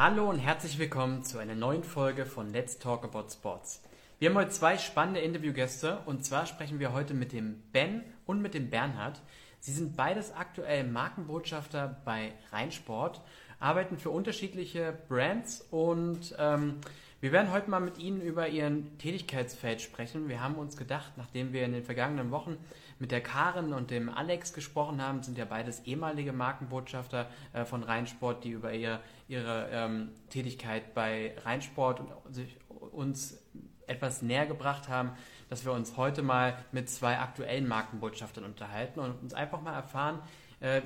Hallo und herzlich willkommen zu einer neuen Folge von Let's Talk About Sports. Wir haben heute zwei spannende Interviewgäste und zwar sprechen wir heute mit dem Ben und mit dem Bernhard. Sie sind beides aktuell Markenbotschafter bei Rheinsport, arbeiten für unterschiedliche Brands und ähm, wir werden heute mal mit Ihnen über Ihren Tätigkeitsfeld sprechen. Wir haben uns gedacht, nachdem wir in den vergangenen Wochen mit der Karin und dem Alex gesprochen haben, sind ja beides ehemalige Markenbotschafter äh, von Rheinsport, die über ihr, ihre ähm, Tätigkeit bei Rheinsport und sich uns etwas näher gebracht haben, dass wir uns heute mal mit zwei aktuellen Markenbotschaftern unterhalten und uns einfach mal erfahren, äh,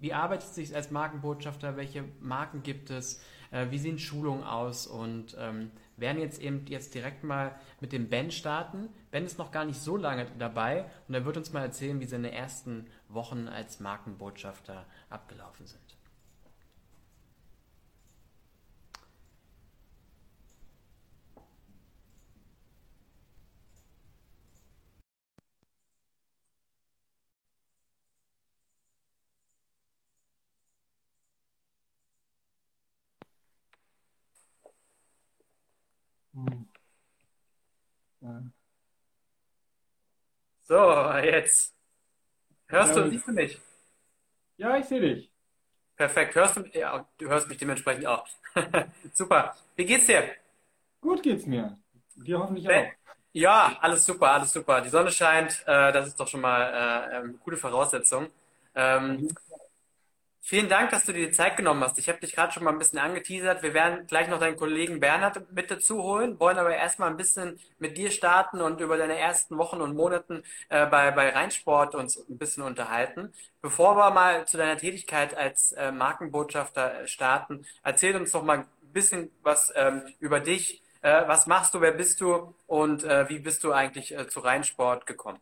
wie arbeitet es sich als Markenbotschafter, welche Marken gibt es, äh, wie sehen Schulungen aus und ähm, werden jetzt eben jetzt direkt mal mit dem Ben starten. Ben ist noch gar nicht so lange dabei und er wird uns mal erzählen, wie seine ersten Wochen als Markenbotschafter abgelaufen sind. So, jetzt. Hörst ja, du, siehst du mich? Ja, ich sehe dich. Perfekt. Hörst du, ja, du hörst mich dementsprechend auch. super. Wie geht's dir? Gut geht's mir. Dir hoffentlich auch. Ja, alles super, alles super. Die Sonne scheint, äh, das ist doch schon mal äh, eine gute Voraussetzung. Ähm, Vielen Dank, dass du dir die Zeit genommen hast. Ich habe dich gerade schon mal ein bisschen angeteasert. Wir werden gleich noch deinen Kollegen Bernhard mit dazu holen, wollen aber erstmal ein bisschen mit dir starten und über deine ersten Wochen und Monaten äh, bei, bei Rheinsport uns ein bisschen unterhalten. Bevor wir mal zu deiner Tätigkeit als äh, Markenbotschafter starten, erzähl uns doch mal ein bisschen was ähm, über dich. Äh, was machst du, wer bist du und äh, wie bist du eigentlich äh, zu Rheinsport gekommen?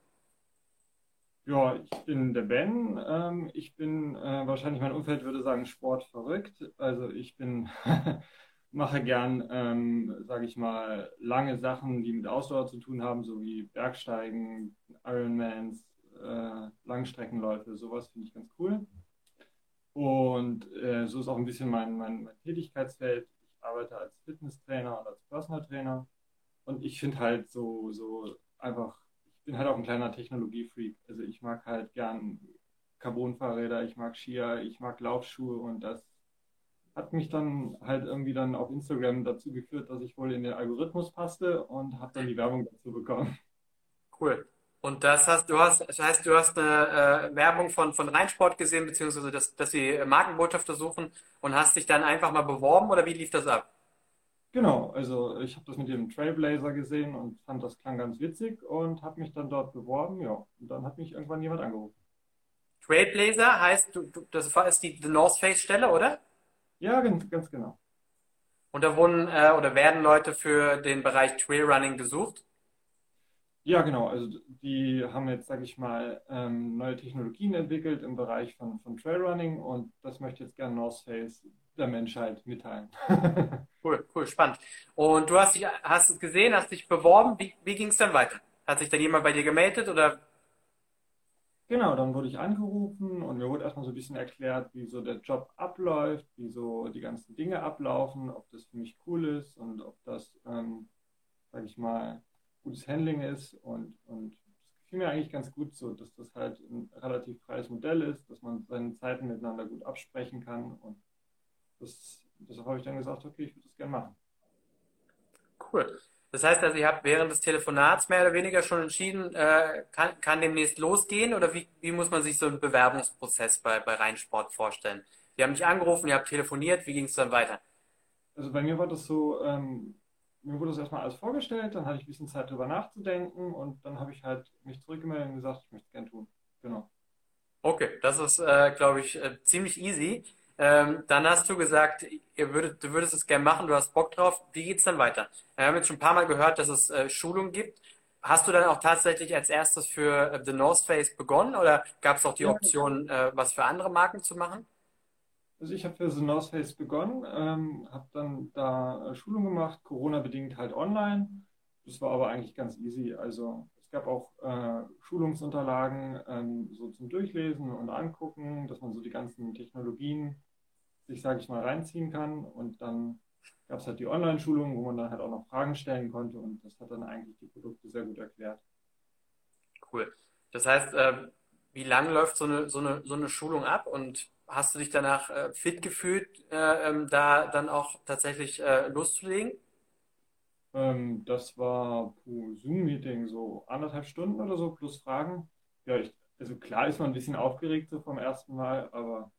Ja, ich bin der Ben. Ähm, ich bin äh, wahrscheinlich mein Umfeld würde sagen Sport verrückt. Also ich bin mache gern, ähm, sage ich mal, lange Sachen, die mit Ausdauer zu tun haben, so wie Bergsteigen, Ironmans, äh, Langstreckenläufe. Sowas finde ich ganz cool. Und äh, so ist auch ein bisschen mein, mein, mein Tätigkeitsfeld. Ich arbeite als Fitnesstrainer und als Personal Trainer. Und ich finde halt so, so einfach bin halt auch ein kleiner Technologiefreak. Also ich mag halt gern Carbonfahrräder, ich mag Skier, ich mag Laufschuhe und das hat mich dann halt irgendwie dann auf Instagram dazu geführt, dass ich wohl in den Algorithmus passte und habe dann die Werbung dazu bekommen. Cool. Und das hast du hast, das heißt, du hast eine äh, Werbung von, von Rheinsport gesehen, beziehungsweise dass, dass sie Markenbotschafter suchen und hast dich dann einfach mal beworben oder wie lief das ab? Genau, also ich habe das mit dem Trailblazer gesehen und fand das klang ganz witzig und habe mich dann dort beworben, ja. Und dann hat mich irgendwann jemand angerufen. Trailblazer heißt, du, du, das ist die The North Face Stelle, oder? Ja, ganz, ganz genau. Und da wurden äh, oder werden Leute für den Bereich Trailrunning gesucht? Ja, genau. Also die haben jetzt, sage ich mal, ähm, neue Technologien entwickelt im Bereich von, von Trailrunning und das möchte jetzt gerne North Face der Menschheit mitteilen. cool, cool, spannend. Und du hast dich, hast es gesehen, hast dich beworben. Wie, wie ging es dann weiter? Hat sich dann jemand bei dir gemeldet oder? Genau, dann wurde ich angerufen und mir wurde erstmal so ein bisschen erklärt, wie so der Job abläuft, wie so die ganzen Dinge ablaufen, ob das für mich cool ist und ob das, ähm, sage ich mal, gutes Handling ist und, und gefiel mir eigentlich ganz gut so, dass das halt ein relativ freies Modell ist, dass man seine Zeiten miteinander gut absprechen kann und das, deshalb habe ich dann gesagt, okay, ich würde das gerne machen. Cool. Das heißt also, ihr habt während des Telefonats mehr oder weniger schon entschieden, äh, kann, kann demnächst losgehen oder wie, wie muss man sich so einen Bewerbungsprozess bei, bei Rheinsport vorstellen? Die haben mich angerufen, ihr habt telefoniert, wie ging es dann weiter? Also bei mir war das so, ähm, mir wurde das erstmal alles vorgestellt, dann hatte ich ein bisschen Zeit drüber nachzudenken und dann habe ich halt mich zurückgemeldet und gesagt, ich möchte es gerne tun. Genau. Okay, das ist, äh, glaube ich, äh, ziemlich easy. Ähm, dann hast du gesagt, würdet, du würdest es gerne machen, du hast Bock drauf. Wie geht es dann weiter? Wir haben jetzt schon ein paar Mal gehört, dass es äh, Schulungen gibt. Hast du dann auch tatsächlich als erstes für äh, The North Face begonnen oder gab es auch die Option, äh, was für andere Marken zu machen? Also ich habe für The North Face begonnen, ähm, habe dann da äh, Schulung gemacht, Corona-bedingt halt online. Das war aber eigentlich ganz easy. Also gab auch äh, Schulungsunterlagen ähm, so zum Durchlesen und Angucken, dass man so die ganzen Technologien sich, sage ich mal, reinziehen kann. Und dann gab es halt die Online-Schulung, wo man dann halt auch noch Fragen stellen konnte und das hat dann eigentlich die Produkte sehr gut erklärt. Cool. Das heißt, äh, wie lange läuft so eine, so, eine, so eine Schulung ab und hast du dich danach äh, fit gefühlt, äh, ähm, da dann auch tatsächlich äh, loszulegen? Ähm, das war Zoom-Meeting so anderthalb Stunden oder so plus Fragen. Ja, ich, also klar ist man ein bisschen aufgeregt so vom ersten Mal, aber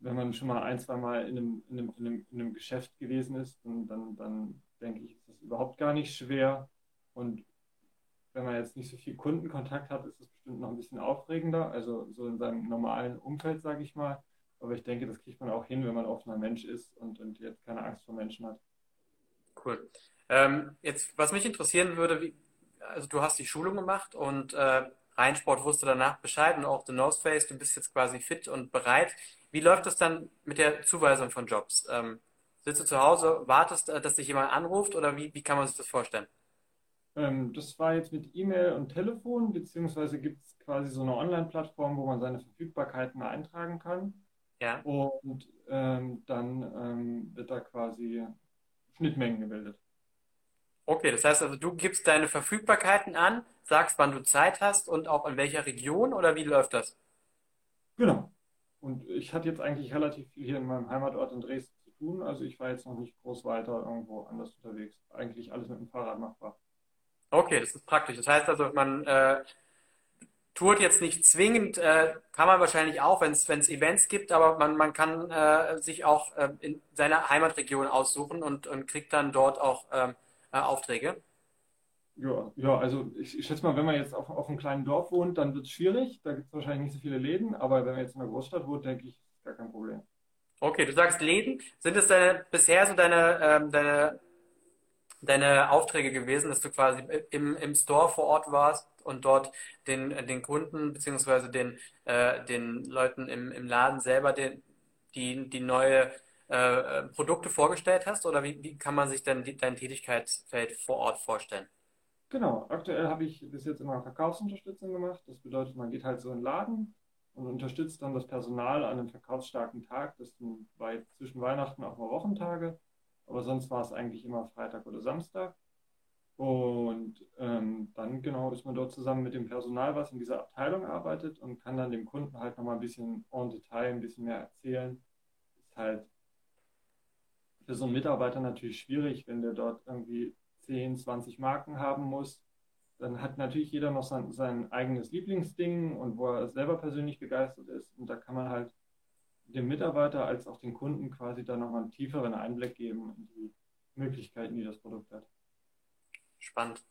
wenn man schon mal ein, zwei Mal in einem, in einem, in einem, in einem Geschäft gewesen ist, dann, dann, dann denke ich, ist das überhaupt gar nicht schwer. Und wenn man jetzt nicht so viel Kundenkontakt hat, ist es bestimmt noch ein bisschen aufregender, also so in seinem normalen Umfeld, sage ich mal. Aber ich denke, das kriegt man auch hin, wenn man offener Mensch ist und, und jetzt keine Angst vor Menschen hat. Cool. Ähm, jetzt, was mich interessieren würde, wie, also du hast die Schulung gemacht und äh, Rheinsport wusste danach Bescheid und auch The North Face, du bist jetzt quasi fit und bereit. Wie läuft das dann mit der Zuweisung von Jobs? Ähm, sitzt du zu Hause, wartest, äh, dass dich jemand anruft oder wie, wie kann man sich das vorstellen? Ähm, das war jetzt mit E-Mail und Telefon, beziehungsweise gibt es quasi so eine Online-Plattform, wo man seine Verfügbarkeiten eintragen kann. Ja. Und ähm, dann ähm, wird da quasi Schnittmengen gebildet. Okay, das heißt also, du gibst deine Verfügbarkeiten an, sagst, wann du Zeit hast und auch in welcher Region oder wie läuft das? Genau. Und ich hatte jetzt eigentlich relativ viel hier in meinem Heimatort in Dresden zu tun. Also ich war jetzt noch nicht groß weiter irgendwo anders unterwegs. Eigentlich alles mit dem Fahrrad machbar. Okay, das ist praktisch. Das heißt also, man äh, tourt jetzt nicht zwingend, äh, kann man wahrscheinlich auch, wenn es Events gibt, aber man, man kann äh, sich auch äh, in seiner Heimatregion aussuchen und, und kriegt dann dort auch ähm, äh, Aufträge. Ja, ja, also ich, ich, schätze mal, wenn man jetzt auf, auf einem kleinen Dorf wohnt, dann wird es schwierig. Da gibt es wahrscheinlich nicht so viele Läden, aber wenn man jetzt in einer Großstadt wohnt, denke ich, ist gar kein Problem. Okay, du sagst Läden. Sind es deine, bisher so deine, ähm, deine, deine Aufträge gewesen, dass du quasi im, im Store vor Ort warst und dort den, den Kunden beziehungsweise den, äh, den Leuten im, im Laden selber den, die, die neue äh, Produkte vorgestellt hast? Oder wie, wie kann man sich denn die, dein Tätigkeitsfeld vor Ort vorstellen? Genau, aktuell habe ich bis jetzt immer Verkaufsunterstützung gemacht. Das bedeutet, man geht halt so in den Laden und unterstützt dann das Personal an einem verkaufsstarken Tag. Das sind bei zwischen Weihnachten auch mal Wochentage, aber sonst war es eigentlich immer Freitag oder Samstag. Und ähm, dann genau ist man dort zusammen mit dem Personal, was in dieser Abteilung arbeitet und kann dann dem Kunden halt nochmal ein bisschen en Detail, ein bisschen mehr erzählen. Ist halt für so einen Mitarbeiter natürlich schwierig, wenn der dort irgendwie 10, 20 Marken haben muss, dann hat natürlich jeder noch sein, sein eigenes Lieblingsding und wo er selber persönlich begeistert ist. Und da kann man halt dem Mitarbeiter als auch den Kunden quasi da nochmal einen tieferen Einblick geben in die Möglichkeiten, die das Produkt hat. Spannend.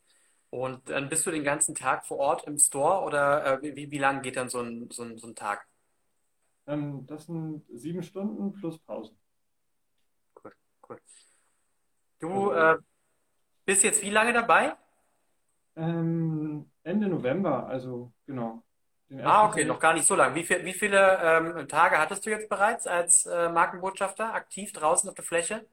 Und dann bist du den ganzen Tag vor Ort im Store oder äh, wie, wie lang geht dann so ein, so ein, so ein Tag? Ähm, das sind sieben Stunden plus Pause. Cool. Du also, äh, bist jetzt wie lange dabei? Ähm, Ende November, also genau. Ah, okay, noch gar nicht so lange. Wie, viel, wie viele ähm, Tage hattest du jetzt bereits als äh, Markenbotschafter aktiv draußen auf der Fläche?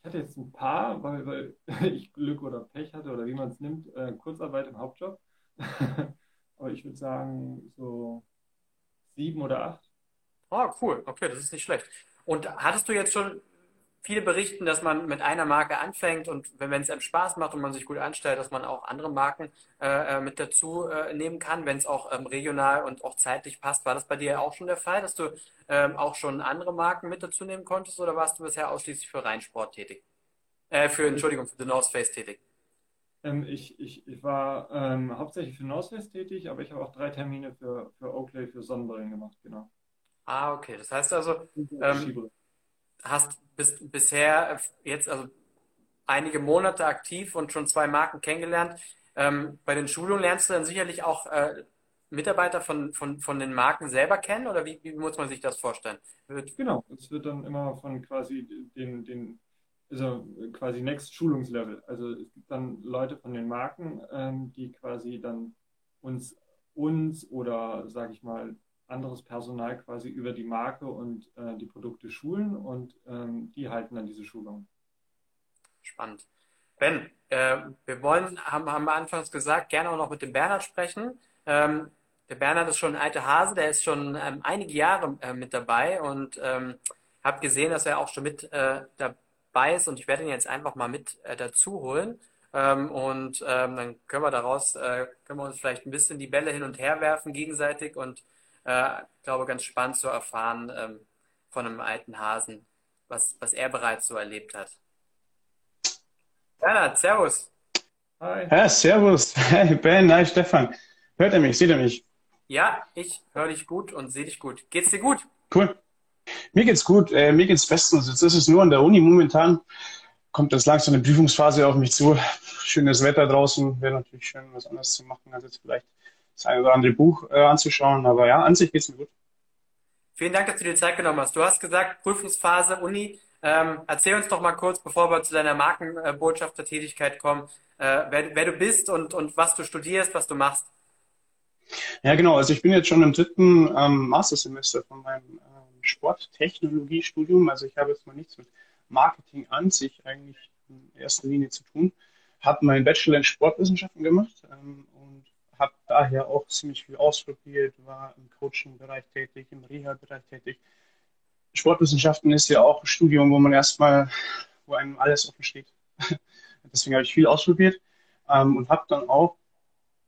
Ich hatte jetzt ein paar, weil, weil ich Glück oder Pech hatte oder wie man es nimmt, äh, Kurzarbeit im Hauptjob. Aber ich würde sagen, so sieben oder acht. Oh, cool. Okay, das ist nicht schlecht. Und hattest du jetzt schon viele berichten, dass man mit einer Marke anfängt und wenn es einem Spaß macht und man sich gut anstellt, dass man auch andere Marken äh, äh, mit dazu äh, nehmen kann, wenn es auch ähm, regional und auch zeitlich passt. War das bei dir auch schon der Fall, dass du ähm, auch schon andere Marken mit dazu nehmen konntest oder warst du bisher ausschließlich für Reinsport tätig? Äh, für, Entschuldigung, für The North Face tätig? Ähm, ich, ich, ich war ähm, hauptsächlich für North Face tätig, aber ich habe auch drei Termine für, für Oakley für Sonnenbrillen gemacht, genau. Ah, okay. Das heißt also, ähm, hast bist bisher jetzt also einige Monate aktiv und schon zwei Marken kennengelernt. Ähm, bei den Schulungen lernst du dann sicherlich auch äh, Mitarbeiter von, von, von den Marken selber kennen oder wie, wie muss man sich das vorstellen? Wird genau, es wird dann immer von quasi den, den also quasi Next Schulungslevel. Also es gibt dann Leute von den Marken, ähm, die quasi dann uns, uns oder sage ich mal anderes Personal quasi über die Marke und äh, die Produkte schulen und ähm, die halten dann diese Schulung. Spannend. Ben, äh, wir wollen, haben, haben wir anfangs gesagt, gerne auch noch mit dem Bernhard sprechen. Ähm, der Bernhard ist schon ein alter Hase, der ist schon ähm, einige Jahre äh, mit dabei und ähm, habe gesehen, dass er auch schon mit äh, dabei ist und ich werde ihn jetzt einfach mal mit äh, dazu holen. Ähm, und ähm, dann können wir daraus, äh, können wir uns vielleicht ein bisschen die Bälle hin und her werfen gegenseitig und äh, glaube, ganz spannend zu erfahren ähm, von einem alten Hasen, was, was er bereits so erlebt hat. Bernhard, Servus. Hi. Ja, servus. Hey, Ben, hi, Stefan. Hört er mich? Sieht er mich? Ja, ich höre dich gut und sehe dich gut. Geht's dir gut? Cool. Mir geht's gut. Äh, mir geht's bestens. Jetzt ist es nur an der Uni momentan. Kommt jetzt langsam eine Prüfungsphase auf mich zu. Schönes Wetter draußen. Wäre natürlich schön, was anderes zu machen, als jetzt vielleicht das eine oder andere Buch äh, anzuschauen. Aber ja, an sich geht's mir gut. Vielen Dank, dass du dir Zeit genommen hast. Du hast gesagt, Prüfungsphase, Uni. Ähm, erzähl uns doch mal kurz, bevor wir zu deiner Markenbotschaftertätigkeit kommen, äh, wer, wer, du bist und, und was du studierst, was du machst. Ja, genau. Also ich bin jetzt schon im dritten ähm, Mastersemester von meinem ähm, Sporttechnologiestudium. Also ich habe jetzt mal nichts mit Marketing an sich eigentlich in erster Linie zu tun. Habe meinen Bachelor in Sportwissenschaften gemacht ähm, habe daher auch ziemlich viel ausprobiert, war im Coaching-Bereich tätig, im Reha-Bereich tätig. Sportwissenschaften ist ja auch ein Studium, wo man erstmal, wo einem alles offen steht. Deswegen habe ich viel ausprobiert ähm, und habe dann auch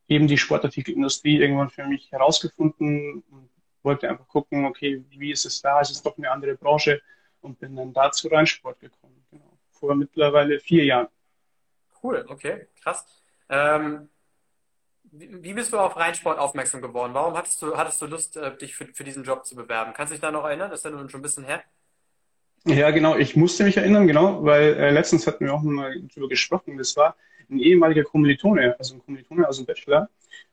eben die Sportartikelindustrie irgendwann für mich herausgefunden und wollte einfach gucken, okay, wie ist es da? Ist es doch eine andere Branche? Und bin dann da zu Rennsport gekommen. Genau. Vor mittlerweile vier Jahren. Cool, okay, krass. Ähm, wie bist du auf Rennsport aufmerksam geworden? Warum hattest du, hattest du Lust, äh, dich für, für diesen Job zu bewerben? Kannst du dich da noch erinnern? Das ist ja nun schon ein bisschen her. Ja, genau. Ich musste mich erinnern, genau, weil äh, letztens hatten wir auch mal darüber gesprochen. Das war ein ehemaliger Kommilitone, also ein Kommilitone aus dem Bachelor,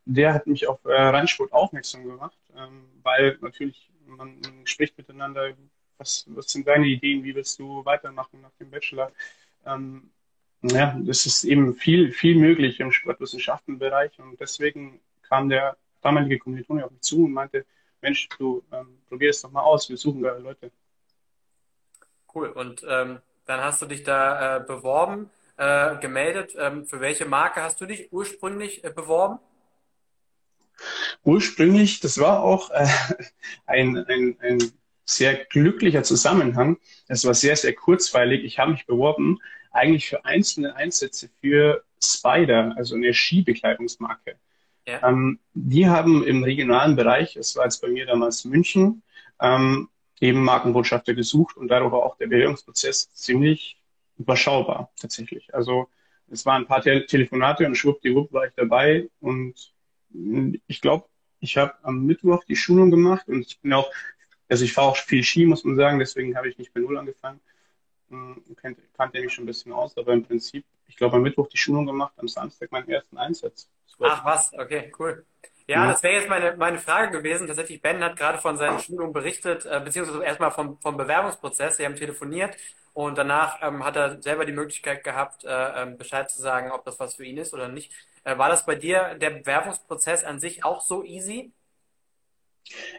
der hat mich auf äh, Rennsport aufmerksam gemacht, ähm, weil natürlich man, man, spricht miteinander, was, was sind deine Ideen, wie willst du weitermachen nach dem Bachelor? Ähm, ja, das ist eben viel, viel möglich im Sportwissenschaftenbereich und deswegen kam der damalige Kommilitone auf mich zu und meinte, Mensch, du ähm, probier es doch mal aus, wir suchen da Leute. Cool, und ähm, dann hast du dich da äh, beworben äh, gemeldet. Ähm, für welche Marke hast du dich ursprünglich äh, beworben? Ursprünglich, das war auch äh, ein, ein, ein sehr glücklicher Zusammenhang. Das war sehr, sehr kurzweilig. Ich habe mich beworben eigentlich für einzelne Einsätze für Spider, also eine Skibekleidungsmarke. Ja. Ähm, die haben im regionalen Bereich, das war jetzt bei mir damals München, ähm, eben Markenbotschafter gesucht und dadurch war auch der Bewerbungsprozess ziemlich überschaubar tatsächlich. Also es waren ein paar Te Telefonate und schwuppdiwupp war ich dabei und ich glaube, ich habe am Mittwoch die Schulung gemacht und ich bin auch, also ich fahre auch viel Ski, muss man sagen, deswegen habe ich nicht bei Null angefangen. Hm, kannte, kannte mich schon ein bisschen aus, aber im Prinzip, ich glaube, am Mittwoch die Schulung gemacht, am Samstag meinen ersten Einsatz. Ach was, okay, cool. Ja, ja. das wäre jetzt meine, meine Frage gewesen. Tatsächlich, Ben hat gerade von seinen Schulungen berichtet, äh, beziehungsweise erstmal vom, vom Bewerbungsprozess. Sie haben telefoniert und danach ähm, hat er selber die Möglichkeit gehabt, äh, ähm, Bescheid zu sagen, ob das was für ihn ist oder nicht. Äh, war das bei dir der Bewerbungsprozess an sich auch so easy?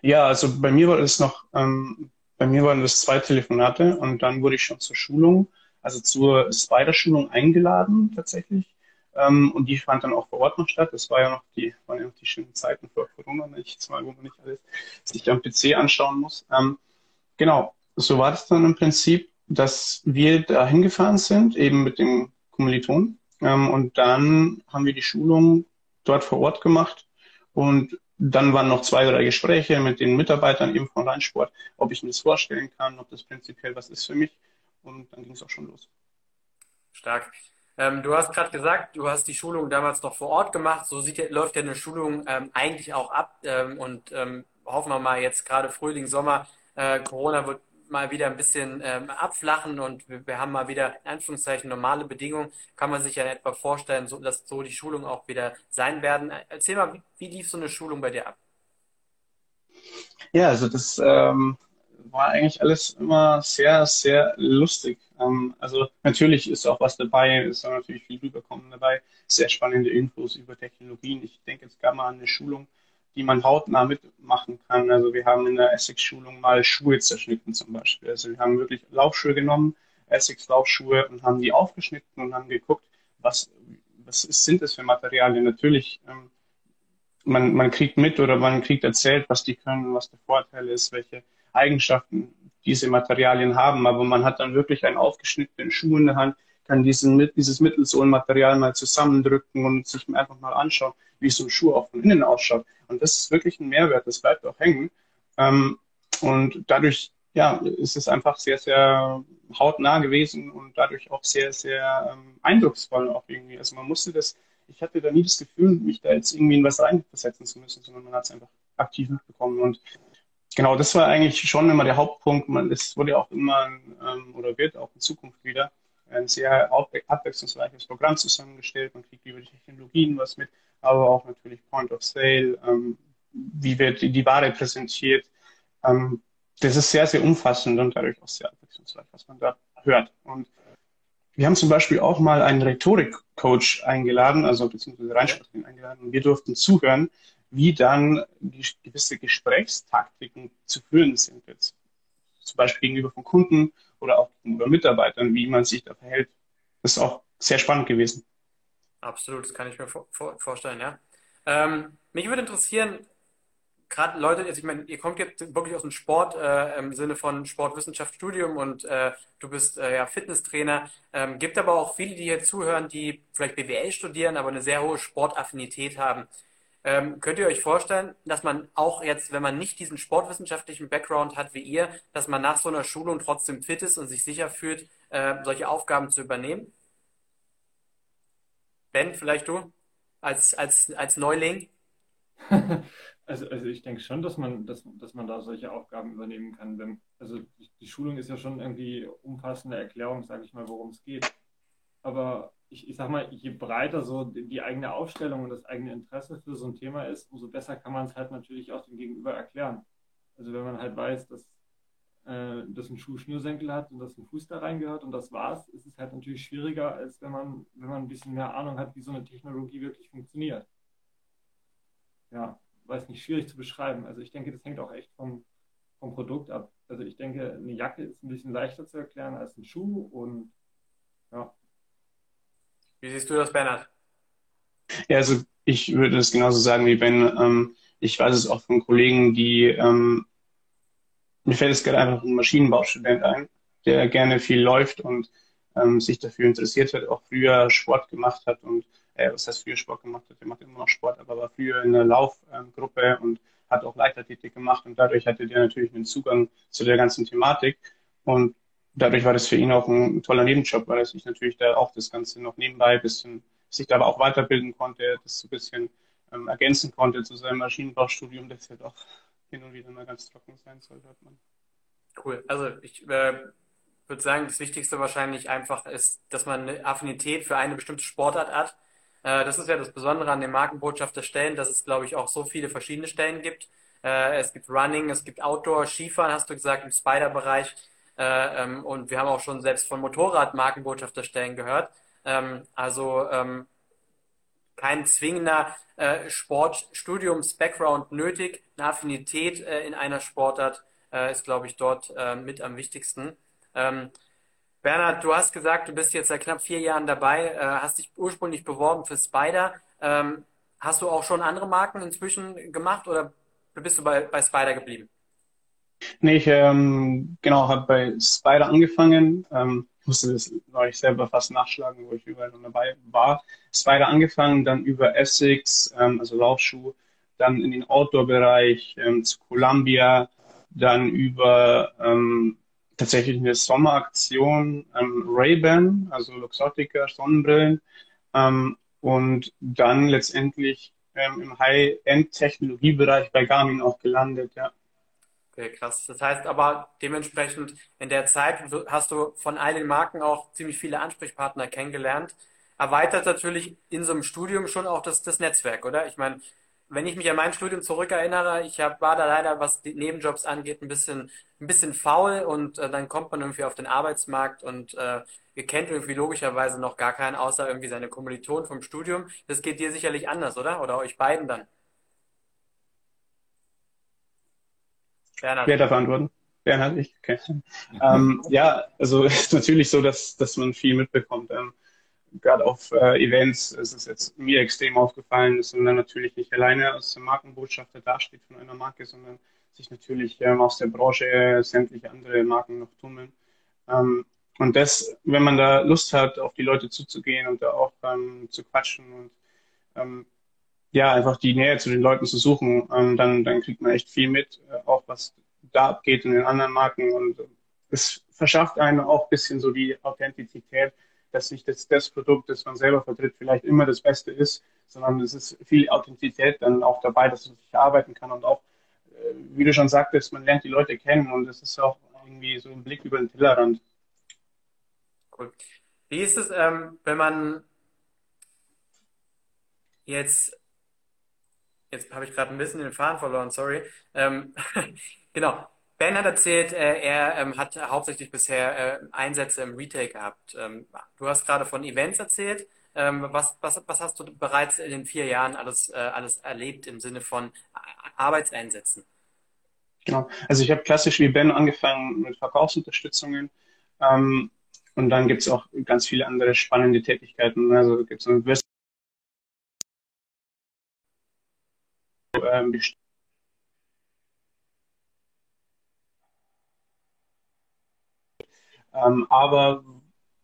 Ja, also bei mir war es noch, ähm, bei mir waren das zwei Telefonate und dann wurde ich schon zur Schulung, also zur Spider-Schulung eingeladen tatsächlich. Ähm, und die fand dann auch vor Ort noch statt. Das war ja noch die, waren ja noch die schönen Zeiten vor Corona, nicht mal, wo man nicht alles sich am PC anschauen muss. Ähm, genau, so war das dann im Prinzip dass wir da hingefahren sind, eben mit dem Kommiliton. Ähm, und dann haben wir die Schulung dort vor Ort gemacht. Und dann waren noch zwei, drei Gespräche mit den Mitarbeitern eben von Rheinsport, ob ich mir das vorstellen kann, ob das prinzipiell was ist für mich. Und dann ging es auch schon los. Stark. Ähm, du hast gerade gesagt, du hast die Schulung damals noch vor Ort gemacht. So sieht, läuft ja eine Schulung ähm, eigentlich auch ab. Ähm, und ähm, hoffen wir mal jetzt gerade Frühling, Sommer. Äh, Corona wird mal wieder ein bisschen ähm, abflachen und wir, wir, haben mal wieder in Anführungszeichen normale Bedingungen, kann man sich ja etwa vorstellen, so, dass so die Schulungen auch wieder sein werden. Erzähl mal, wie, wie lief so eine Schulung bei dir ab? Ja, also das ähm, war eigentlich alles immer sehr, sehr lustig. Ähm, also natürlich ist auch was dabei, ist natürlich viel rüberkommen dabei, sehr spannende Infos über Technologien. Ich denke, es gab mal eine Schulung, die man hautnah mitmachen kann. Also wir haben in der Essex-Schulung mal Schuhe zerschnitten zum Beispiel. Also wir haben wirklich Laufschuhe genommen, Essex-Laufschuhe und haben die aufgeschnitten und haben geguckt, was, was sind das für Materialien. Natürlich, ähm, man, man kriegt mit oder man kriegt erzählt, was die können, was der Vorteil ist, welche Eigenschaften diese Materialien haben, aber man hat dann wirklich einen aufgeschnittenen Schuh in der Hand, kann diesen, dieses Mittelsohlenmaterial mal zusammendrücken und sich einfach mal anschauen, wie so ein Schuh auch von innen ausschaut. Und das ist wirklich ein Mehrwert, das bleibt auch hängen. Ähm, und dadurch ja, ist es einfach sehr, sehr hautnah gewesen und dadurch auch sehr, sehr ähm, eindrucksvoll auch irgendwie. Also man musste das, ich hatte da nie das Gefühl, mich da jetzt irgendwie in was reinversetzen zu müssen, sondern man hat es einfach aktiv mitbekommen. Und genau, das war eigentlich schon immer der Hauptpunkt. Man, es wurde auch immer ähm, oder wird auch in Zukunft wieder ein sehr abwechslungsreiches Programm zusammengestellt. Man kriegt über die Technologien was mit, aber auch natürlich Point of Sale, ähm, wie wird die Ware präsentiert. Ähm, das ist sehr, sehr umfassend und dadurch auch sehr abwechslungsreich, was man da hört. Und wir haben zum Beispiel auch mal einen Rhetorik-Coach eingeladen, also beziehungsweise Reinsprecherin eingeladen, und wir durften zuhören, wie dann gewisse Gesprächstaktiken zu führen sind jetzt. Zum Beispiel gegenüber von Kunden oder auch gegenüber Mitarbeitern, wie man sich da verhält. Das ist auch sehr spannend gewesen. Absolut, das kann ich mir vor, vor, vorstellen, ja. Ähm, mich würde interessieren, gerade Leute, also ich meine, ihr kommt jetzt wirklich aus dem Sport äh, im Sinne von Sportwissenschaftsstudium und äh, du bist äh, ja Fitnesstrainer. Ähm, gibt aber auch viele, die hier zuhören, die vielleicht BWL studieren, aber eine sehr hohe Sportaffinität haben. Ähm, könnt ihr euch vorstellen, dass man auch jetzt, wenn man nicht diesen sportwissenschaftlichen Background hat wie ihr, dass man nach so einer Schulung trotzdem fit ist und sich sicher fühlt, äh, solche Aufgaben zu übernehmen? Ben, vielleicht du als, als, als Neuling? Also, also ich denke schon, dass man, dass, dass man da solche Aufgaben übernehmen kann. Wenn, also die Schulung ist ja schon irgendwie umfassende Erklärung, sage ich mal, worum es geht. Aber ich, ich sag mal, je breiter so die, eigene Aufstellung und das eigene Interesse für so ein Thema ist, umso besser kann man es halt natürlich auch dem Gegenüber erklären. Also wenn man halt weiß, dass, äh, dass ein Schuh Schnürsenkel hat und dass ein Fuß da reingehört und das war's, ist es halt natürlich schwieriger, als wenn man, wenn man ein bisschen mehr Ahnung hat, wie so eine Technologie wirklich funktioniert. Ja, weiß nicht, schwierig zu beschreiben. Also ich denke, das hängt auch echt vom, vom Produkt ab. Also ich denke, eine Jacke ist ein bisschen leichter zu erklären als ein Schuh und ja. Wie siehst du das, Bernhard? Ja, also ich würde das genauso sagen wie Ben. Ähm, ich weiß es auch von Kollegen, die ähm, mir fällt es gerade einfach ein Maschinenbaustudent ein, der gerne viel läuft und ähm, sich dafür interessiert hat, auch früher Sport gemacht hat und äh, was heißt früher Sport gemacht hat, der macht immer noch Sport, aber war früher in der Laufgruppe und hat auch Leichtathletik gemacht und dadurch hatte der natürlich einen Zugang zu der ganzen Thematik und dadurch war das für ihn auch ein toller Nebenjob, weil er sich natürlich da auch das Ganze noch nebenbei bisschen, sich da aber auch weiterbilden konnte, das so ein bisschen ähm, ergänzen konnte zu seinem Maschinenbaustudium, das halt auch hin und wieder mal ganz trocken sein soll, hört man. Cool. Also ich äh, würde sagen, das Wichtigste wahrscheinlich einfach ist, dass man eine Affinität für eine bestimmte Sportart hat äh, das ist ja das Besondere an den Markenbotschafterstellen, dass es, glaube ich, auch so viele verschiedene Stellen gibt. Äh, es gibt Running, es gibt Outdoor, Skifahren, hast du gesagt, im Spider-Bereich. Äh, ähm, und wir haben auch schon selbst von Motorrad-Markenbotschafterstellen gehört. Ähm, also ähm, kein zwingender Sportstudiums-Background nötig. Eine Affinität in einer Sportart ist, glaube ich, dort mit am wichtigsten. Bernhard, du hast gesagt, du bist jetzt seit knapp vier Jahren dabei, äh, hast dich ursprünglich beworben für Spider. Ähm, hast du auch schon andere Marken inzwischen gemacht oder bist du bei, bei Spider geblieben? Nee, ich ähm, genau habe bei Spider angefangen. Ähm, ich musste das neulich selber fast nachschlagen, wo ich überall noch dabei war. Spider angefangen, dann über Essex, ähm, also Laufschuh, dann in den Outdoor-Bereich ähm, zu Columbia, dann über ähm, tatsächlich eine Sommeraktion ähm, Ray-Ban, also Luxottica, Sonnenbrillen ähm, und dann letztendlich ähm, im High-End-Technologiebereich bei Garmin auch gelandet, ja. Okay, krass. Das heißt aber dementsprechend in der Zeit hast du von all den Marken auch ziemlich viele Ansprechpartner kennengelernt. Erweitert natürlich in so einem Studium schon auch das, das Netzwerk, oder? Ich meine, wenn ich mich an mein Studium zurückerinnere, ich hab, war da leider, was die Nebenjobs angeht, ein bisschen, ein bisschen faul und äh, dann kommt man irgendwie auf den Arbeitsmarkt und äh, ihr kennt irgendwie logischerweise noch gar keinen, außer irgendwie seine Kommilitonen vom Studium. Das geht dir sicherlich anders, oder? Oder euch beiden dann? Bernhard. Wer darf antworten? Bernhard, ich. Okay. ähm, ja, also ist natürlich so, dass, dass man viel mitbekommt. Ähm, gerade auf äh, Events ist es jetzt mir extrem aufgefallen, dass man dann natürlich nicht alleine als Markenbotschafter dasteht von einer Marke, sondern sich natürlich ähm, aus der Branche sämtliche andere Marken noch tummeln. Ähm, und das, wenn man da Lust hat, auf die Leute zuzugehen und da auch ähm, zu quatschen und ähm, ja, einfach die Nähe zu den Leuten zu suchen, ähm, dann, dann kriegt man echt viel mit, äh, auch was da abgeht in den anderen Marken und es verschafft einem auch ein bisschen so die Authentizität, dass nicht das, das Produkt, das man selber vertritt, vielleicht immer das Beste ist, sondern es ist viel Authentizität dann auch dabei, dass man sich arbeiten kann und auch, äh, wie du schon sagtest, man lernt die Leute kennen und es ist auch irgendwie so ein Blick über den Tellerrand. Cool. Wie ist es, ähm, wenn man jetzt, jetzt habe ich gerade ein bisschen den Faden verloren, sorry. Ähm, genau. Ben hat erzählt, äh, er ähm, hat hauptsächlich bisher äh, Einsätze im Retail gehabt. Ähm, du hast gerade von Events erzählt. Ähm, was, was, was hast du bereits in den vier Jahren alles, äh, alles erlebt im Sinne von Arbeitseinsätzen? Genau. Also ich habe klassisch wie Ben angefangen mit Verkaufsunterstützungen. Ähm, und dann gibt es auch ganz viele andere spannende Tätigkeiten. Also gibt es ähm, ähm, aber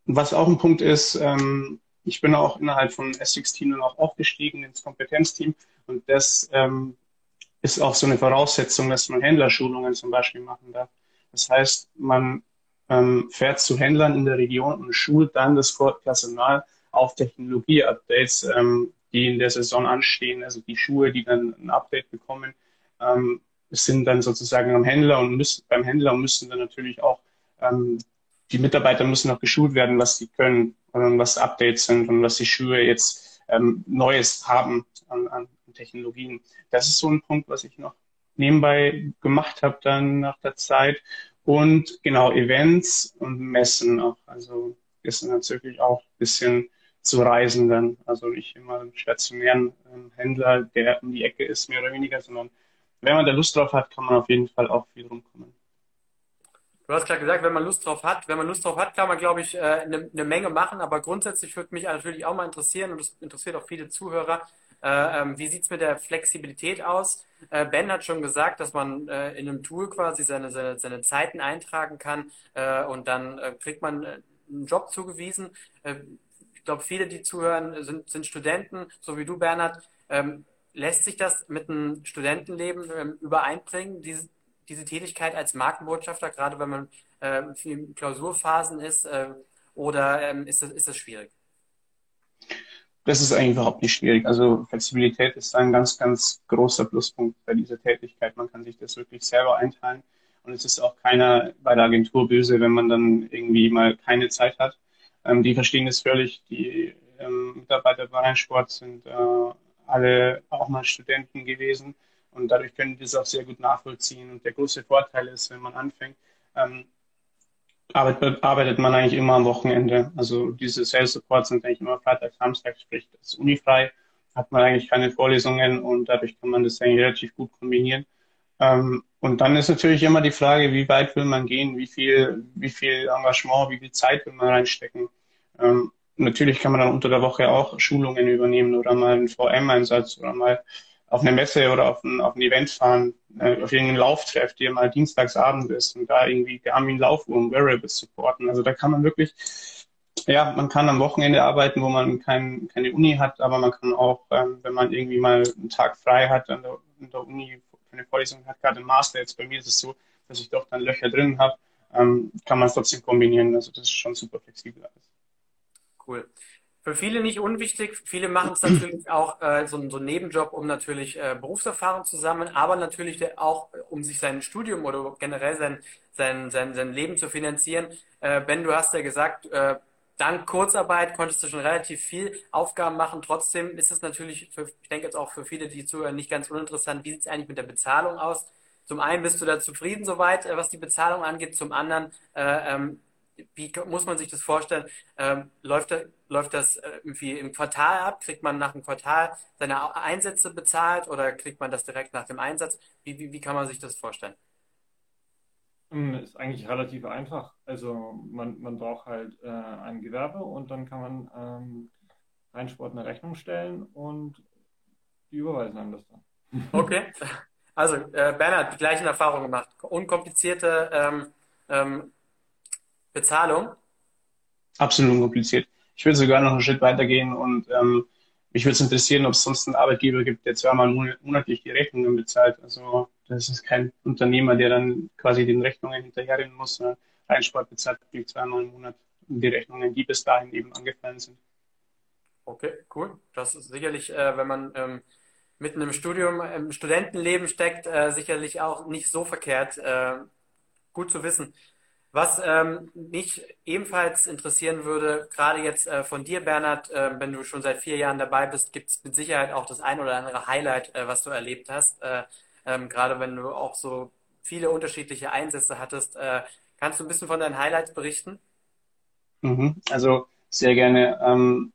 was auch ein Punkt ist, ähm, ich bin auch innerhalb von S16 dann auch aufgestiegen ins Kompetenzteam und das ähm, ist auch so eine Voraussetzung, dass man Händlerschulungen zum Beispiel machen darf. Das heißt, man ähm, fährt zu Händlern in der Region und schult dann das Personal auf Technologie-Updates, ähm, die in der Saison anstehen, also die Schuhe, die dann ein Update bekommen, ähm, sind dann sozusagen am Händler und müssen, beim Händler müssen dann natürlich auch ähm, die Mitarbeiter müssen noch geschult werden, was sie können und was Updates sind und was die Schuhe jetzt ähm, Neues haben an, an Technologien. Das ist so ein Punkt, was ich noch nebenbei gemacht habe dann nach der Zeit. Und genau, Events und Messen auch. Also ist natürlich auch ein bisschen zu reisen dann. Also nicht immer einen stationären Händler, der um die Ecke ist, mehr oder weniger, sondern wenn man da Lust drauf hat, kann man auf jeden Fall auch viel rumkommen. Du hast gerade gesagt, wenn man Lust drauf hat, wenn man Lust drauf hat, kann man, glaube ich, eine, äh, eine Menge machen. Aber grundsätzlich würde mich natürlich auch mal interessieren, und das interessiert auch viele Zuhörer, äh, ähm, wie sieht es mit der Flexibilität aus? Äh, ben hat schon gesagt, dass man äh, in einem Tool quasi seine, seine, seine Zeiten eintragen kann äh, und dann äh, kriegt man einen Job zugewiesen. Ich glaube, viele, die zuhören, sind, sind Studenten, so wie du, Bernhard. Ähm, lässt sich das mit einem Studentenleben ähm, übereinbringen, diese, diese Tätigkeit als Markenbotschafter, gerade wenn man äh, in Klausurphasen ist, äh, oder ähm, ist, das, ist das schwierig? Das ist eigentlich überhaupt nicht schwierig. Also Flexibilität ist ein ganz, ganz großer Pluspunkt bei dieser Tätigkeit. Man kann sich das wirklich selber einteilen. Und es ist auch keiner bei der Agentur böse, wenn man dann irgendwie mal keine Zeit hat. Ähm, die verstehen das völlig. Die ähm, Mitarbeiter bei Rheinsport sind äh, alle auch mal Studenten gewesen und dadurch können die das auch sehr gut nachvollziehen. Und der große Vorteil ist, wenn man anfängt, ähm, arbeitet, arbeitet man eigentlich immer am Wochenende. Also diese Sales Supports sind eigentlich immer Freitag, Samstag, sprich das ist unifrei, hat man eigentlich keine Vorlesungen und dadurch kann man das eigentlich relativ gut kombinieren. Ähm, und dann ist natürlich immer die Frage, wie weit will man gehen, wie viel, wie viel Engagement, wie viel Zeit will man reinstecken. Ähm, natürlich kann man dann unter der Woche auch Schulungen übernehmen oder mal einen VM-Einsatz oder mal auf eine Messe oder auf ein, auf ein Event fahren, äh, auf irgendeinen Lauftreff, der mal dienstagsabend ist und da irgendwie Garmin Laufuhren, Wearables supporten. Also da kann man wirklich, ja, man kann am Wochenende arbeiten, wo man kein, keine Uni hat, aber man kann auch, ähm, wenn man irgendwie mal einen Tag frei hat an der, an der Uni, eine Vorlesung hat, gerade im Master, jetzt bei mir ist es so, dass ich doch dann Löcher drin habe, ähm, kann man es trotzdem kombinieren. Also das ist schon super flexibel alles. Cool für viele nicht unwichtig. Viele machen es natürlich auch äh, so, so einen Nebenjob, um natürlich äh, Berufserfahrung zu sammeln, aber natürlich auch, um sich sein Studium oder generell sein, sein, sein, sein Leben zu finanzieren. Äh, ben, du hast ja gesagt, äh, dank Kurzarbeit konntest du schon relativ viel Aufgaben machen. Trotzdem ist es natürlich, für, ich denke jetzt auch für viele, die zuhören, nicht ganz uninteressant. Wie sieht es eigentlich mit der Bezahlung aus? Zum einen bist du da zufrieden soweit, äh, was die Bezahlung angeht. Zum anderen, äh, ähm, wie muss man sich das vorstellen? Ähm, läuft, läuft das äh, irgendwie im Quartal ab? Kriegt man nach dem Quartal seine Einsätze bezahlt oder kriegt man das direkt nach dem Einsatz? Wie, wie, wie kann man sich das vorstellen? Ist eigentlich relativ einfach. Also man, man braucht halt äh, ein Gewerbe und dann kann man ähm, Reinsport eine Rechnung stellen und die überweisen einem das dann. Okay. Also, äh, Bernhard, die gleichen Erfahrungen gemacht. Unkomplizierte ähm, ähm, Bezahlung. Absolut unkompliziert. Ich würde sogar noch einen Schritt weitergehen und ähm, mich würde es interessieren, ob es sonst einen Arbeitgeber gibt, der zweimal monatlich die Rechnungen bezahlt. Also das ist kein Unternehmer, der dann quasi den Rechnungen hinterherrennen muss, sondern Reinsport bezahlt wirklich zweimal im Monat die Rechnungen, die bis dahin eben angefallen sind. Okay, cool. Das ist sicherlich, äh, wenn man ähm, mitten im Studium, im Studentenleben steckt, äh, sicherlich auch nicht so verkehrt. Äh, gut zu wissen. Was ähm, mich ebenfalls interessieren würde, gerade jetzt äh, von dir, Bernhard, äh, wenn du schon seit vier Jahren dabei bist, gibt es mit Sicherheit auch das ein oder andere Highlight, äh, was du erlebt hast. Äh, ähm, gerade wenn du auch so viele unterschiedliche Einsätze hattest. Äh, kannst du ein bisschen von deinen Highlights berichten? Mhm. Also sehr gerne. Ähm,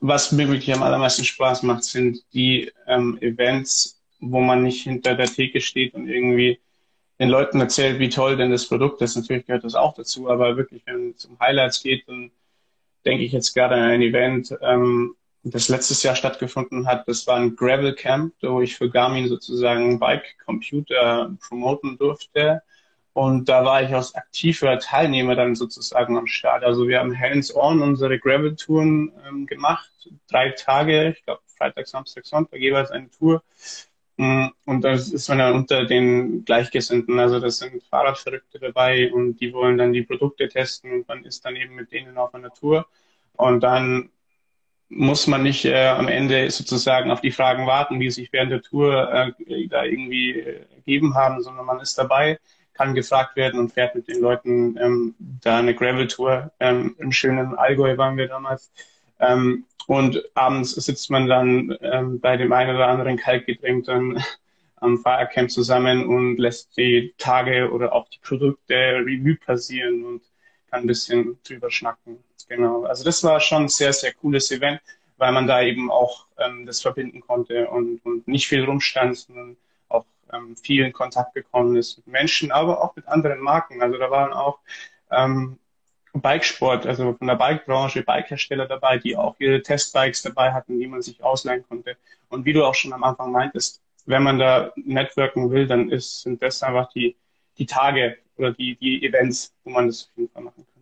was mir wirklich am allermeisten Spaß macht, sind die ähm, Events, wo man nicht hinter der Theke steht und irgendwie den Leuten erzählt, wie toll denn das Produkt ist. Natürlich gehört das auch dazu, aber wirklich, wenn es um Highlights geht, dann denke ich jetzt gerade an ein Event, ähm, das letztes Jahr stattgefunden hat. Das war ein Gravel Camp, wo ich für Garmin sozusagen Bike Computer promoten durfte. Und da war ich als aktiver Teilnehmer dann sozusagen am Start. Also wir haben hands-on unsere Gravel-Touren ähm, gemacht. Drei Tage, ich glaube Freitag, Samstag, Sonntag, jeweils eine Tour. Mm, und da ist man dann unter den Gleichgesinnten. Also das sind Fahrradverrückte dabei und die wollen dann die Produkte testen und man ist dann eben mit denen auf einer Tour. Und dann muss man nicht äh, am Ende sozusagen auf die Fragen warten, die sich während der Tour äh, da irgendwie äh, ergeben haben, sondern man ist dabei kann gefragt werden und fährt mit den Leuten ähm, da eine Gravel-Tour. Ähm, Im schönen Allgäu waren wir damals. Ähm, und abends sitzt man dann ähm, bei dem einen oder anderen Kaltgetränk dann am Feiercamp zusammen und lässt die Tage oder auch die Produkte Review passieren und kann ein bisschen drüber schnacken. Genau. Also das war schon ein sehr, sehr cooles Event, weil man da eben auch ähm, das verbinden konnte und, und nicht viel rumstand, sondern ähm, viel in Kontakt gekommen ist mit Menschen, aber auch mit anderen Marken. Also da waren auch ähm, Bikesport, also von der Bikebranche, Bikehersteller dabei, die auch ihre Testbikes dabei hatten, die man sich ausleihen konnte. Und wie du auch schon am Anfang meintest, wenn man da networken will, dann ist, sind das einfach die, die Tage oder die, die Events, wo man das auf jeden Fall machen kann.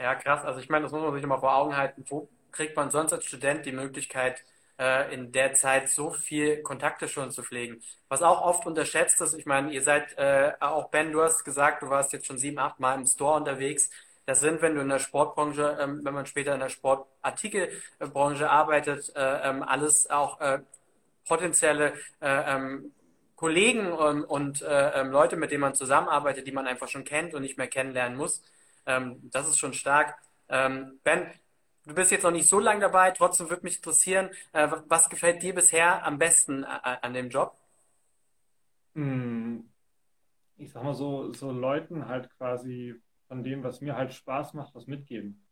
Ja, krass. Also ich meine, das muss man sich immer vor Augen halten. Wo kriegt man sonst als Student die Möglichkeit, äh, in der Zeit so viel Kontakte schon zu pflegen. Was auch oft unterschätzt ist, ich meine, ihr seid, äh, auch Ben, du hast gesagt, du warst jetzt schon sieben, acht Mal im Store unterwegs. Das sind, wenn du in der Sportbranche, ähm, wenn man später in der Sportartikelbranche arbeitet, äh, ähm, alles auch äh, potenzielle äh, ähm, Kollegen und, und äh, ähm, Leute, mit denen man zusammenarbeitet, die man einfach schon kennt und nicht mehr kennenlernen muss. Ähm, das ist schon stark. Ähm, ben, Du bist jetzt noch nicht so lange dabei, trotzdem würde mich interessieren, äh, was gefällt dir bisher am besten an dem Job? Hm, ich sag mal so, so Leuten halt quasi von dem, was mir halt Spaß macht, was mitgeben.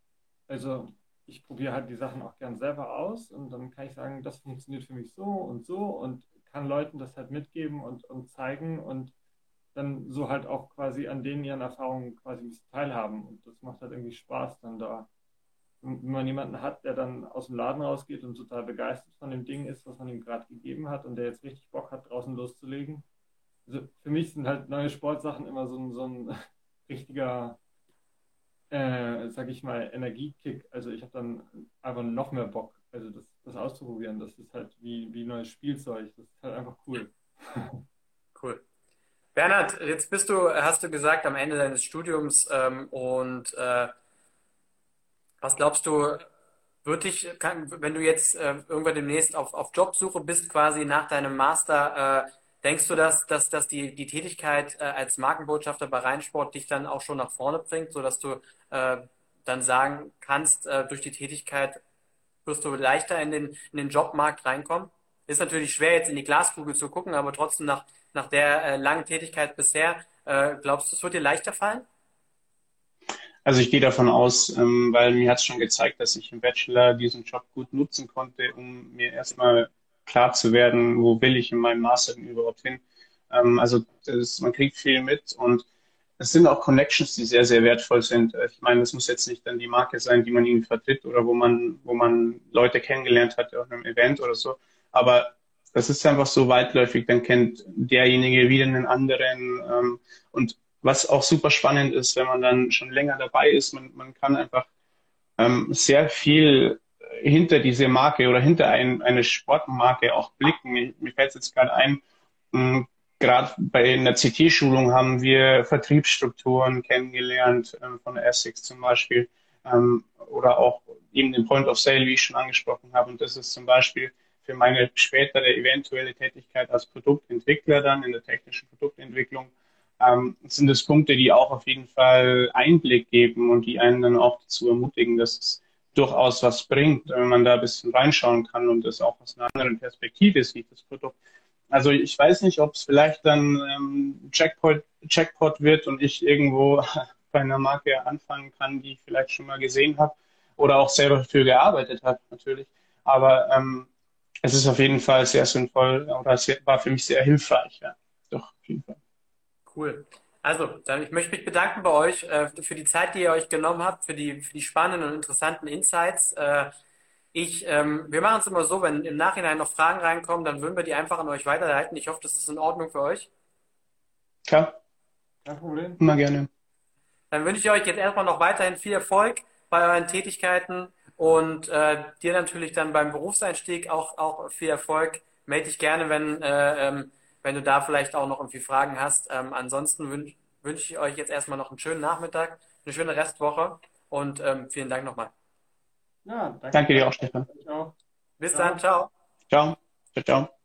Also ich probiere halt die Sachen auch gern selber aus und dann kann ich sagen, das funktioniert für mich so und so und kann Leuten das halt mitgeben und, und zeigen und dann so halt auch quasi an denen ihren Erfahrungen quasi teilhaben. Und das macht halt irgendwie Spaß, dann da wenn man jemanden hat, der dann aus dem Laden rausgeht und total begeistert von dem Ding ist, was man ihm gerade gegeben hat und der jetzt richtig Bock hat, draußen loszulegen. Also für mich sind halt neue Sportsachen immer so ein, so ein richtiger, äh, sag ich mal, Energiekick. Also ich habe dann einfach noch mehr Bock, also das, das auszuprobieren. Das ist halt wie, wie neues Spielzeug. Das ist halt einfach cool. Cool. Bernhard, jetzt bist du, hast du gesagt, am Ende deines Studiums ähm, und äh, was glaubst du, wird dich, kann, wenn du jetzt äh, irgendwann demnächst auf, auf Jobsuche bist, quasi nach deinem Master, äh, denkst du, dass, dass, dass die, die Tätigkeit äh, als Markenbotschafter bei Rheinsport dich dann auch schon nach vorne bringt, sodass du äh, dann sagen kannst, äh, durch die Tätigkeit wirst du leichter in den, in den Jobmarkt reinkommen? Ist natürlich schwer, jetzt in die Glaskugel zu gucken, aber trotzdem nach, nach der äh, langen Tätigkeit bisher, äh, glaubst du, es wird dir leichter fallen? Also ich gehe davon aus, ähm, weil mir hat es schon gezeigt, dass ich im Bachelor diesen Job gut nutzen konnte, um mir erstmal klar zu werden, wo will ich in meinem Master denn überhaupt hin. Ähm, also das, man kriegt viel mit und es sind auch Connections, die sehr, sehr wertvoll sind. Ich meine, es muss jetzt nicht dann die Marke sein, die man irgendwie vertritt oder wo man, wo man Leute kennengelernt hat auf einem Event oder so. Aber das ist einfach so weitläufig, dann kennt derjenige wieder einen anderen. Ähm, und was auch super spannend ist, wenn man dann schon länger dabei ist, man, man kann einfach ähm, sehr viel hinter diese Marke oder hinter ein, eine Sportmarke auch blicken. Mir fällt es jetzt gerade ein, hm, gerade bei einer CT-Schulung haben wir Vertriebsstrukturen kennengelernt, ähm, von Essex zum Beispiel, ähm, oder auch eben den Point of Sale, wie ich schon angesprochen habe. Und das ist zum Beispiel für meine spätere eventuelle Tätigkeit als Produktentwickler dann in der technischen Produktentwicklung, ähm, sind es Punkte, die auch auf jeden Fall Einblick geben und die einen dann auch dazu ermutigen, dass es durchaus was bringt, wenn man da ein bisschen reinschauen kann und das auch aus einer anderen Perspektive sieht, das Produkt. Also ich weiß nicht, ob es vielleicht dann ähm, Jackpot, Jackpot wird und ich irgendwo bei einer Marke anfangen kann, die ich vielleicht schon mal gesehen habe oder auch selber für gearbeitet habe, natürlich. Aber ähm, es ist auf jeden Fall sehr sinnvoll oder sehr, war für mich sehr hilfreich, ja. Doch, auf jeden Fall. Cool. Also, dann ich möchte mich bedanken bei euch äh, für die Zeit, die ihr euch genommen habt, für die, für die spannenden und interessanten Insights. Äh, ich, ähm, wir machen es immer so, wenn im Nachhinein noch Fragen reinkommen, dann würden wir die einfach an euch weiterleiten. Ich hoffe, das ist in Ordnung für euch. Klar. Kein Problem. Immer gerne. Dann wünsche ich euch jetzt erstmal noch weiterhin viel Erfolg bei euren Tätigkeiten und äh, dir natürlich dann beim Berufseinstieg auch, auch viel Erfolg. Melde dich gerne, wenn, äh, ähm, wenn du da vielleicht auch noch irgendwie Fragen hast. Ähm, ansonsten wünsche wünsch ich euch jetzt erstmal noch einen schönen Nachmittag, eine schöne Restwoche und ähm, vielen Dank nochmal. Ja, danke. danke dir auch, Stefan. Bis ciao. dann, ciao. Ciao. Ciao, ciao.